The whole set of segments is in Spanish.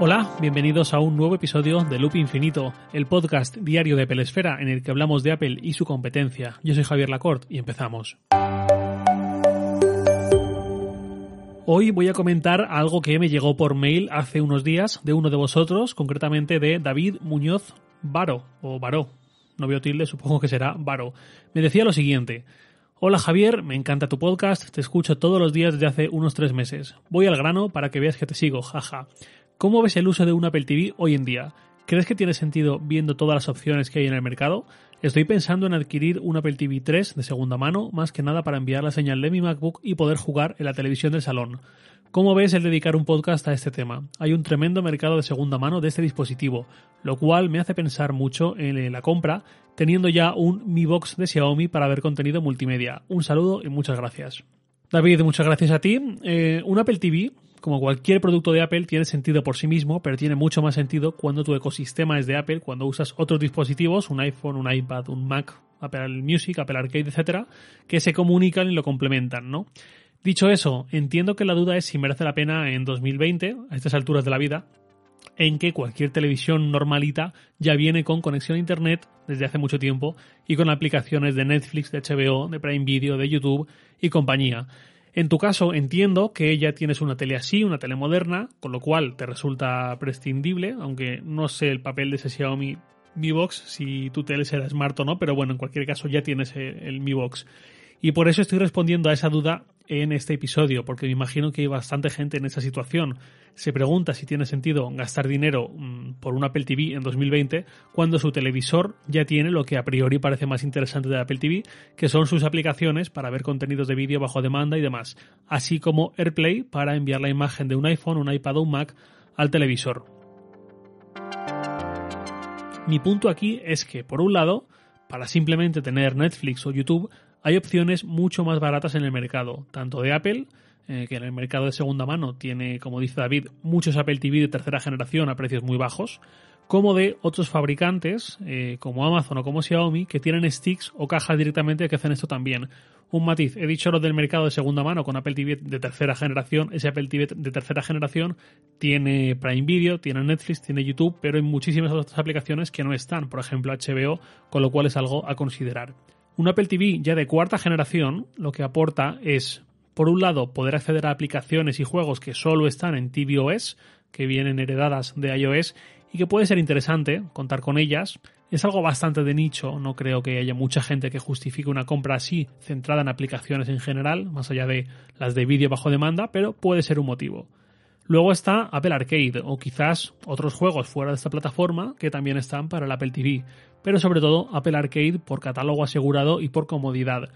Hola, bienvenidos a un nuevo episodio de Loop Infinito, el podcast diario de Pelesfera en el que hablamos de Apple y su competencia. Yo soy Javier Lacorte y empezamos. Hoy voy a comentar algo que me llegó por mail hace unos días de uno de vosotros, concretamente de David Muñoz Baro, o Baró. No veo tilde, supongo que será Baro. Me decía lo siguiente. Hola Javier, me encanta tu podcast, te escucho todos los días desde hace unos tres meses. Voy al grano para que veas que te sigo, jaja. ¿Cómo ves el uso de un Apple TV hoy en día? ¿Crees que tiene sentido viendo todas las opciones que hay en el mercado? Estoy pensando en adquirir un Apple TV 3 de segunda mano, más que nada para enviar la señal de mi MacBook y poder jugar en la televisión del salón. ¿Cómo ves el dedicar un podcast a este tema? Hay un tremendo mercado de segunda mano de este dispositivo, lo cual me hace pensar mucho en la compra, teniendo ya un Mi Box de Xiaomi para ver contenido multimedia. Un saludo y muchas gracias. David, muchas gracias a ti. Eh, un Apple TV como cualquier producto de Apple, tiene sentido por sí mismo, pero tiene mucho más sentido cuando tu ecosistema es de Apple, cuando usas otros dispositivos, un iPhone, un iPad, un Mac, Apple Music, Apple Arcade, etcétera, que se comunican y lo complementan, ¿no? Dicho eso, entiendo que la duda es si merece la pena en 2020, a estas alturas de la vida, en que cualquier televisión normalita ya viene con conexión a internet desde hace mucho tiempo y con aplicaciones de Netflix, de HBO, de Prime Video, de YouTube y compañía. En tu caso, entiendo que ya tienes una tele así, una tele moderna, con lo cual te resulta prescindible, aunque no sé el papel de ese Xiaomi Mi Box, si tu tele será smart o no, pero bueno, en cualquier caso ya tienes el Mi Box. Y por eso estoy respondiendo a esa duda en este episodio, porque me imagino que hay bastante gente en esa situación. Se pregunta si tiene sentido gastar dinero mm, por un Apple TV en 2020 cuando su televisor ya tiene lo que a priori parece más interesante de Apple TV, que son sus aplicaciones para ver contenidos de vídeo bajo demanda y demás, así como AirPlay para enviar la imagen de un iPhone, un iPad o un Mac al televisor. Mi punto aquí es que, por un lado, para simplemente tener Netflix o YouTube, hay opciones mucho más baratas en el mercado, tanto de Apple, eh, que en el mercado de segunda mano tiene, como dice David, muchos Apple TV de tercera generación a precios muy bajos, como de otros fabricantes, eh, como Amazon o como Xiaomi, que tienen sticks o cajas directamente que hacen esto también. Un matiz, he dicho lo del mercado de segunda mano con Apple TV de tercera generación. Ese Apple TV de tercera generación tiene Prime Video, tiene Netflix, tiene YouTube, pero hay muchísimas otras aplicaciones que no están, por ejemplo HBO, con lo cual es algo a considerar. Un Apple TV ya de cuarta generación lo que aporta es, por un lado, poder acceder a aplicaciones y juegos que solo están en tvOS, que vienen heredadas de iOS, y que puede ser interesante contar con ellas. Es algo bastante de nicho, no creo que haya mucha gente que justifique una compra así, centrada en aplicaciones en general, más allá de las de vídeo bajo demanda, pero puede ser un motivo. Luego está Apple Arcade o quizás otros juegos fuera de esta plataforma que también están para el Apple TV, pero sobre todo Apple Arcade por catálogo asegurado y por comodidad.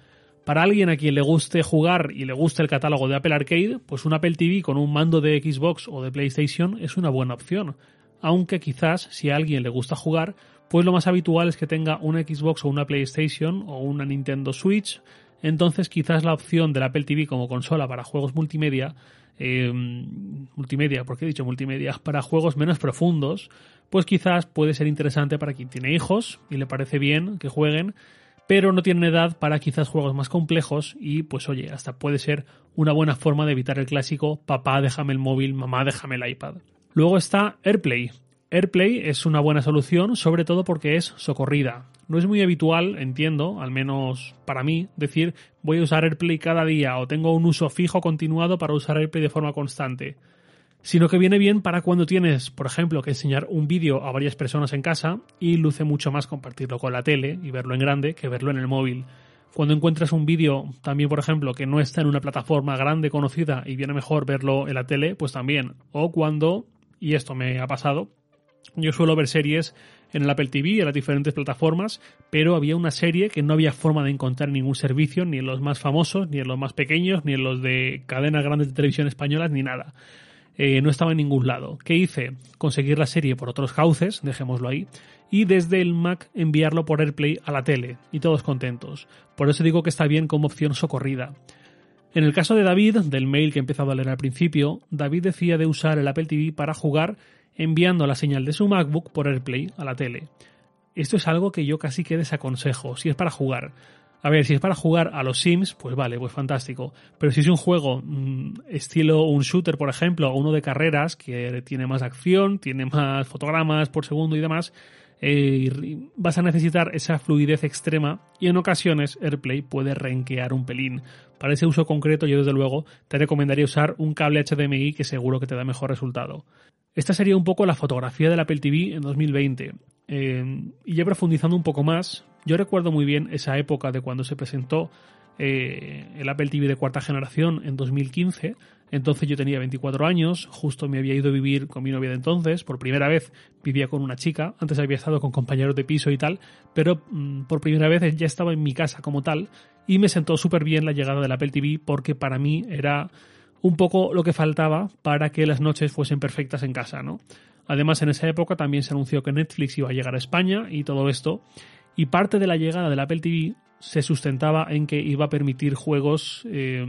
Para alguien a quien le guste jugar y le guste el catálogo de Apple Arcade, pues un Apple TV con un mando de Xbox o de PlayStation es una buena opción. Aunque quizás si a alguien le gusta jugar, pues lo más habitual es que tenga una Xbox o una PlayStation o una Nintendo Switch, entonces quizás la opción del Apple TV como consola para juegos multimedia eh, multimedia, porque he dicho multimedia, para juegos menos profundos, pues quizás puede ser interesante para quien tiene hijos y le parece bien que jueguen, pero no tienen edad para quizás juegos más complejos y pues oye, hasta puede ser una buena forma de evitar el clásico papá déjame el móvil, mamá déjame el iPad. Luego está AirPlay. AirPlay es una buena solución, sobre todo porque es socorrida. No es muy habitual, entiendo, al menos para mí, decir voy a usar AirPlay cada día o tengo un uso fijo continuado para usar AirPlay de forma constante, sino que viene bien para cuando tienes, por ejemplo, que enseñar un vídeo a varias personas en casa y luce mucho más compartirlo con la tele y verlo en grande que verlo en el móvil. Cuando encuentras un vídeo, también por ejemplo, que no está en una plataforma grande conocida y viene mejor verlo en la tele, pues también. O cuando, y esto me ha pasado, yo suelo ver series en el Apple TV, en las diferentes plataformas, pero había una serie que no había forma de encontrar ningún servicio, ni en los más famosos, ni en los más pequeños, ni en los de cadenas grandes de televisión españolas, ni nada. Eh, no estaba en ningún lado. ¿Qué hice? Conseguir la serie por otros cauces, dejémoslo ahí, y desde el Mac enviarlo por AirPlay a la tele, y todos contentos. Por eso digo que está bien como opción socorrida. En el caso de David, del mail que he empezado a leer al principio, David decía de usar el Apple TV para jugar enviando la señal de su MacBook por AirPlay a la tele. Esto es algo que yo casi que desaconsejo si es para jugar. A ver, si es para jugar a los Sims, pues vale, pues fantástico. Pero si es un juego mm, estilo un shooter, por ejemplo, o uno de carreras que tiene más acción, tiene más fotogramas por segundo y demás, eh, vas a necesitar esa fluidez extrema y en ocasiones AirPlay puede renquear un pelín. Para ese uso concreto yo desde luego te recomendaría usar un cable HDMI que seguro que te da mejor resultado. Esta sería un poco la fotografía del Apple TV en 2020. Eh, y ya profundizando un poco más, yo recuerdo muy bien esa época de cuando se presentó eh, el Apple TV de cuarta generación en 2015. Entonces yo tenía 24 años, justo me había ido a vivir con mi novia de entonces, por primera vez vivía con una chica, antes había estado con compañeros de piso y tal, pero mm, por primera vez ya estaba en mi casa como tal y me sentó súper bien la llegada del Apple TV porque para mí era un poco lo que faltaba para que las noches fuesen perfectas en casa, ¿no? Además, en esa época también se anunció que Netflix iba a llegar a España y todo esto y parte de la llegada del Apple TV se sustentaba en que iba a permitir juegos, eh,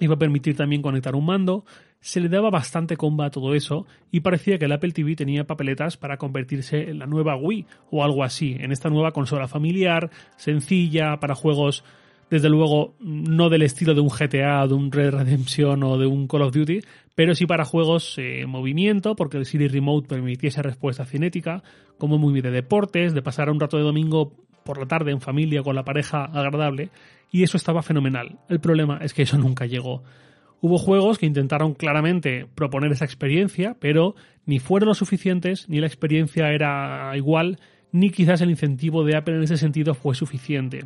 iba a permitir también conectar un mando, se le daba bastante comba a todo eso y parecía que el Apple TV tenía papeletas para convertirse en la nueva Wii o algo así, en esta nueva consola familiar, sencilla, para juegos desde luego no del estilo de un GTA, de un Red Redemption o de un Call of Duty, pero sí para juegos en movimiento, porque el Siri Remote permitiese respuesta cinética, como muy de deportes, de pasar un rato de domingo por la tarde en familia con la pareja agradable, y eso estaba fenomenal. El problema es que eso nunca llegó. Hubo juegos que intentaron claramente proponer esa experiencia, pero ni fueron lo suficientes, ni la experiencia era igual, ni quizás el incentivo de Apple en ese sentido fue suficiente.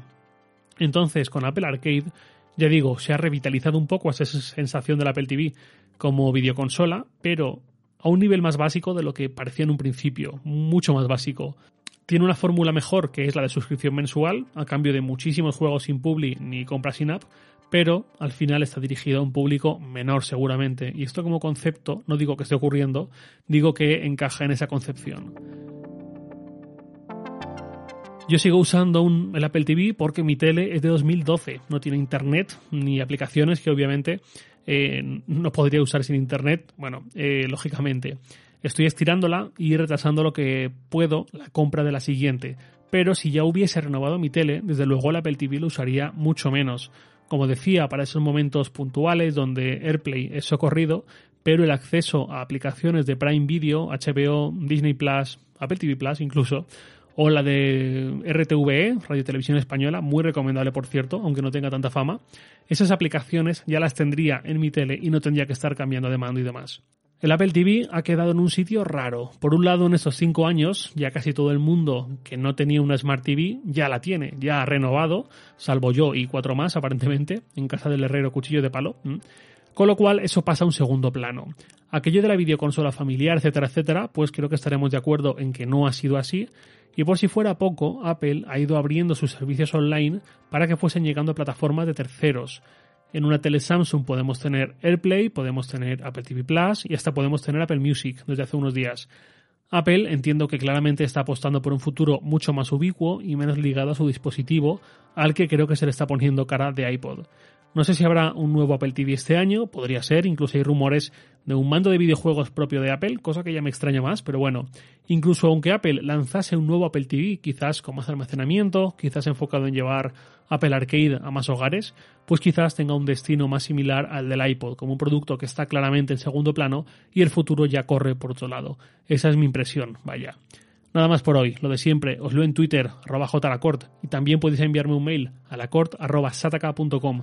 Entonces, con Apple Arcade, ya digo, se ha revitalizado un poco esa sensación del Apple TV como videoconsola, pero a un nivel más básico de lo que parecía en un principio, mucho más básico. Tiene una fórmula mejor que es la de suscripción mensual, a cambio de muchísimos juegos sin publi ni compras sin app, pero al final está dirigido a un público menor seguramente. Y esto como concepto, no digo que esté ocurriendo, digo que encaja en esa concepción. Yo sigo usando un, el Apple TV porque mi tele es de 2012, no tiene internet ni aplicaciones que obviamente eh, no podría usar sin internet, bueno, eh, lógicamente. Estoy estirándola y retrasando lo que puedo la compra de la siguiente. Pero si ya hubiese renovado mi tele, desde luego el Apple TV lo usaría mucho menos. Como decía, para esos momentos puntuales donde AirPlay es socorrido, pero el acceso a aplicaciones de Prime Video, HBO, Disney Plus, Apple TV Plus incluso, o la de RTVE, Radio Televisión Española, muy recomendable por cierto, aunque no tenga tanta fama. Esas aplicaciones ya las tendría en mi tele y no tendría que estar cambiando de mando y demás. El Apple TV ha quedado en un sitio raro. Por un lado, en estos cinco años, ya casi todo el mundo que no tenía una Smart TV ya la tiene, ya ha renovado, salvo yo y cuatro más aparentemente, en casa del herrero cuchillo de palo. Con lo cual, eso pasa a un segundo plano. Aquello de la videoconsola familiar, etcétera, etcétera, pues creo que estaremos de acuerdo en que no ha sido así y por si fuera poco, Apple ha ido abriendo sus servicios online para que fuesen llegando a plataformas de terceros. En una tele Samsung podemos tener AirPlay, podemos tener Apple TV Plus y hasta podemos tener Apple Music desde hace unos días. Apple entiendo que claramente está apostando por un futuro mucho más ubicuo y menos ligado a su dispositivo, al que creo que se le está poniendo cara de iPod. No sé si habrá un nuevo Apple TV este año, podría ser, incluso hay rumores de un mando de videojuegos propio de Apple, cosa que ya me extraña más, pero bueno, incluso aunque Apple lanzase un nuevo Apple TV, quizás con más almacenamiento, quizás enfocado en llevar Apple Arcade a más hogares, pues quizás tenga un destino más similar al del iPod, como un producto que está claramente en segundo plano y el futuro ya corre por otro lado. Esa es mi impresión, vaya. Nada más por hoy, lo de siempre, os leo en Twitter, arroba jlacort, y también podéis enviarme un mail a lacort.sataka.com.